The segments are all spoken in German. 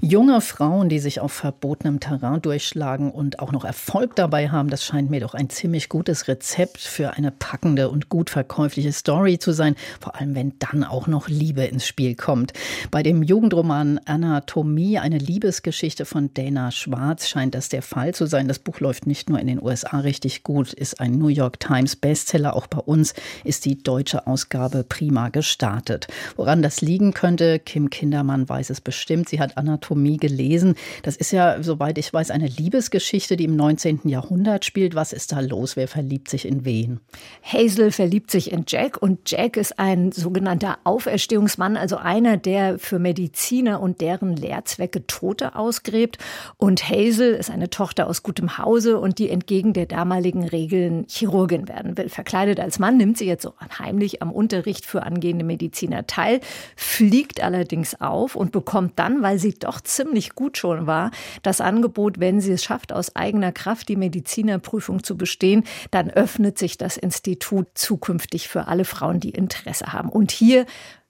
Junge Frauen, die sich auf verbotenem Terrain durchschlagen und auch noch Erfolg dabei haben, das scheint mir doch ein ziemlich gutes Rezept für eine packende und gut verkäufliche Story zu sein, vor allem wenn dann auch noch Liebe ins Spiel kommt. Bei dem Jugendroman Anatomie, eine Liebesgeschichte von Dana Schwarz, scheint das der Fall zu sein. Das Buch läuft nicht nur in den USA richtig gut, ist ein New York Times Bestseller, auch bei uns ist die deutsche Ausgabe prima gestartet. Woran das liegen könnte, Kim Kindermann weiß es bestimmt. Sie hat Anatomie Anatomie gelesen. Das ist ja, soweit ich weiß, eine Liebesgeschichte, die im 19. Jahrhundert spielt. Was ist da los? Wer verliebt sich in wen? Hazel verliebt sich in Jack und Jack ist ein sogenannter Auferstehungsmann, also einer, der für Mediziner und deren Lehrzwecke Tote ausgräbt. Und Hazel ist eine Tochter aus gutem Hause und die entgegen der damaligen Regeln Chirurgin werden will. Verkleidet als Mann nimmt sie jetzt so heimlich am Unterricht für angehende Mediziner teil, fliegt allerdings auf und bekommt dann, weil sie doch ziemlich gut schon war, das Angebot, wenn sie es schafft, aus eigener Kraft die Medizinerprüfung zu bestehen, dann öffnet sich das Institut zukünftig für alle Frauen, die Interesse haben. Und hier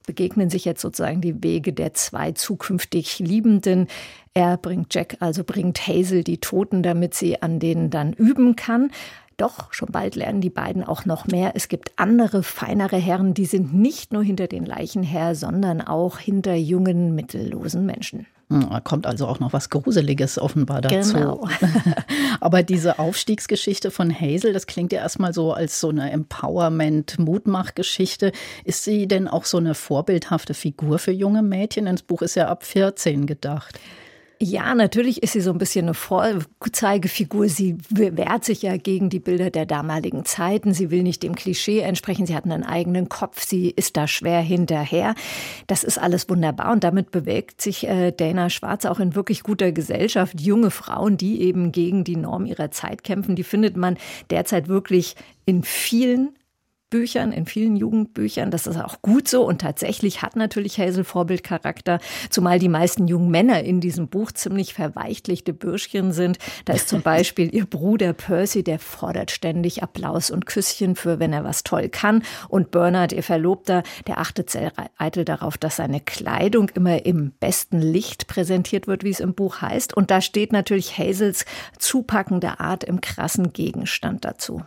begegnen sich jetzt sozusagen die Wege der zwei zukünftig Liebenden. Er bringt Jack, also bringt Hazel die Toten, damit sie an denen dann üben kann. Doch schon bald lernen die beiden auch noch mehr. Es gibt andere, feinere Herren, die sind nicht nur hinter den Leichen her, sondern auch hinter jungen, mittellosen Menschen. Hm, da kommt also auch noch was Gruseliges offenbar dazu. Genau. Aber diese Aufstiegsgeschichte von Hazel, das klingt ja erstmal so als so eine Empowerment-Mutmachgeschichte. Ist sie denn auch so eine vorbildhafte Figur für junge Mädchen? Das Buch ist ja ab 14 gedacht. Ja, natürlich ist sie so ein bisschen eine Vorzeigefigur. Sie wehrt sich ja gegen die Bilder der damaligen Zeiten. Sie will nicht dem Klischee entsprechen. Sie hat einen eigenen Kopf. Sie ist da schwer hinterher. Das ist alles wunderbar. Und damit bewegt sich äh, Dana Schwarz auch in wirklich guter Gesellschaft. Junge Frauen, die eben gegen die Norm ihrer Zeit kämpfen, die findet man derzeit wirklich in vielen Büchern, in vielen Jugendbüchern. Das ist auch gut so. Und tatsächlich hat natürlich Hazel Vorbildcharakter, zumal die meisten jungen Männer in diesem Buch ziemlich verweichtlichte Bürschchen sind. Da ist zum Beispiel ihr Bruder Percy, der fordert ständig Applaus und Küsschen für, wenn er was toll kann. Und Bernard, ihr Verlobter, der achtet sehr eitel darauf, dass seine Kleidung immer im besten Licht präsentiert wird, wie es im Buch heißt. Und da steht natürlich Hazels zupackende Art im krassen Gegenstand dazu.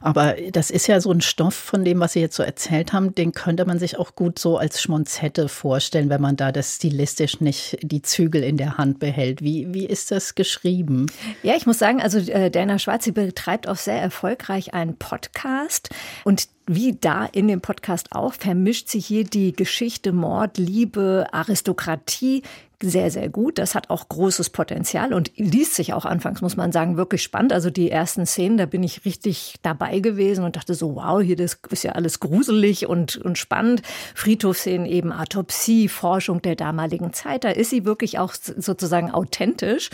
Aber das ist ja so ein Stoff von dem, was Sie jetzt so erzählt haben, den könnte man sich auch gut so als Schmonzette vorstellen, wenn man da das stilistisch nicht die Zügel in der Hand behält. Wie, wie ist das geschrieben? Ja, ich muss sagen, also äh, Dana Schwarz, sie betreibt auch sehr erfolgreich einen Podcast und wie da in dem Podcast auch, vermischt sich hier die Geschichte Mord, Liebe, Aristokratie sehr, sehr gut. Das hat auch großes Potenzial und liest sich auch anfangs, muss man sagen, wirklich spannend. Also die ersten Szenen, da bin ich richtig dabei gewesen und dachte so, wow, hier das ist ja alles gruselig und, und spannend. Friedhofsszenen eben Autopsie, Forschung der damaligen Zeit. Da ist sie wirklich auch sozusagen authentisch.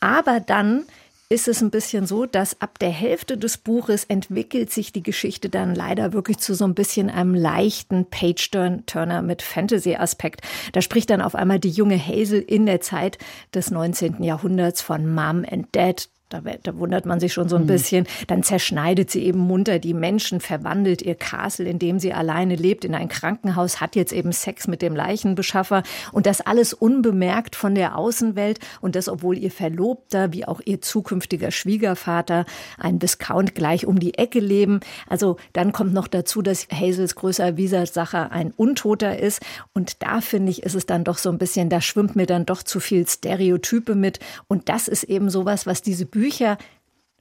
Aber dann ist es ein bisschen so, dass ab der Hälfte des Buches entwickelt sich die Geschichte dann leider wirklich zu so ein bisschen einem leichten Page-Turner mit Fantasy-Aspekt. Da spricht dann auf einmal die junge Hazel in der Zeit des 19. Jahrhunderts von Mom and Dad, da, da, wundert man sich schon so ein mhm. bisschen. Dann zerschneidet sie eben munter die Menschen, verwandelt ihr Castle, in dem sie alleine lebt, in ein Krankenhaus, hat jetzt eben Sex mit dem Leichenbeschaffer und das alles unbemerkt von der Außenwelt und das, obwohl ihr Verlobter wie auch ihr zukünftiger Schwiegervater ein Viscount gleich um die Ecke leben. Also dann kommt noch dazu, dass Hazels größer Widersacher ein Untoter ist und da finde ich, ist es dann doch so ein bisschen, da schwimmt mir dann doch zu viel Stereotype mit und das ist eben sowas, was diese Bücher Bücher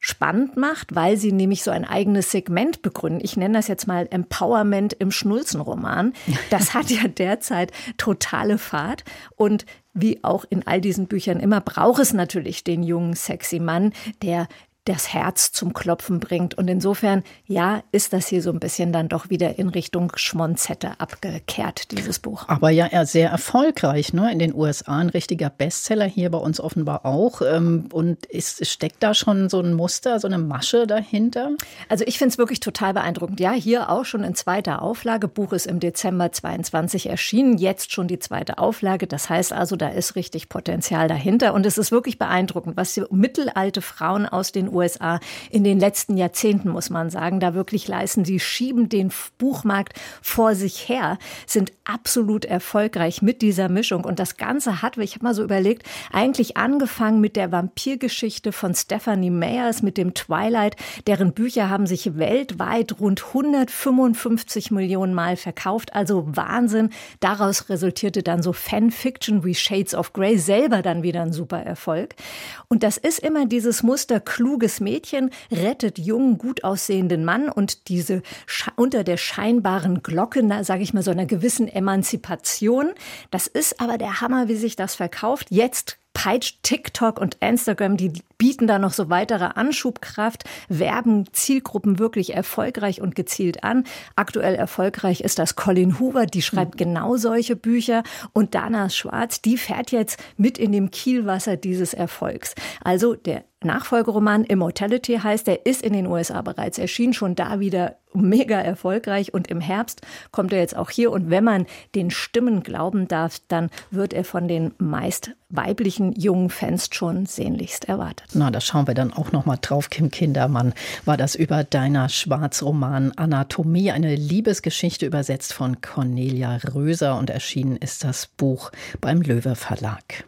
spannend macht, weil sie nämlich so ein eigenes Segment begründen. Ich nenne das jetzt mal Empowerment im Schnulzenroman. Das hat ja derzeit totale Fahrt und wie auch in all diesen Büchern immer braucht es natürlich den jungen, sexy Mann, der das Herz zum Klopfen bringt. Und insofern, ja, ist das hier so ein bisschen dann doch wieder in Richtung Schmonzette abgekehrt, dieses Buch. Aber ja, sehr erfolgreich, ne? In den USA ein richtiger Bestseller, hier bei uns offenbar auch. Ähm, und ist, steckt da schon so ein Muster, so eine Masche dahinter? Also ich finde es wirklich total beeindruckend. Ja, hier auch schon in zweiter Auflage. Buch ist im Dezember 22 erschienen, jetzt schon die zweite Auflage. Das heißt also, da ist richtig Potenzial dahinter. Und es ist wirklich beeindruckend, was mittelalte Frauen aus den USA in den letzten Jahrzehnten, muss man sagen, da wirklich leisten. Sie schieben den Buchmarkt vor sich her, sind absolut erfolgreich mit dieser Mischung. Und das Ganze hat, ich habe mal so überlegt, eigentlich angefangen mit der Vampirgeschichte von Stephanie Meyers, mit dem Twilight. Deren Bücher haben sich weltweit rund 155 Millionen Mal verkauft. Also Wahnsinn. Daraus resultierte dann so Fanfiction wie Shades of Grey selber dann wieder ein super Erfolg. Und das ist immer dieses Muster, kluges Mädchen rettet jungen, gut aussehenden Mann und diese unter der scheinbaren Glocke, sage ich mal, so einer gewissen Emanzipation. Das ist aber der Hammer, wie sich das verkauft. Jetzt peitscht TikTok und Instagram, die bieten da noch so weitere Anschubkraft, werben Zielgruppen wirklich erfolgreich und gezielt an. Aktuell erfolgreich ist das Colin Hoover, die schreibt mhm. genau solche Bücher und Dana Schwarz, die fährt jetzt mit in dem Kielwasser dieses Erfolgs. Also der Nachfolgeroman Immortality heißt, der ist in den USA bereits erschienen, schon da wieder mega erfolgreich und im Herbst kommt er jetzt auch hier und wenn man den Stimmen glauben darf, dann wird er von den meist weiblichen jungen Fans schon sehnlichst erwartet. Na, da schauen wir dann auch noch mal drauf. Kim Kindermann war das über deiner Schwarzroman Anatomie, eine Liebesgeschichte übersetzt von Cornelia Röser und erschienen ist das Buch beim Löwe Verlag.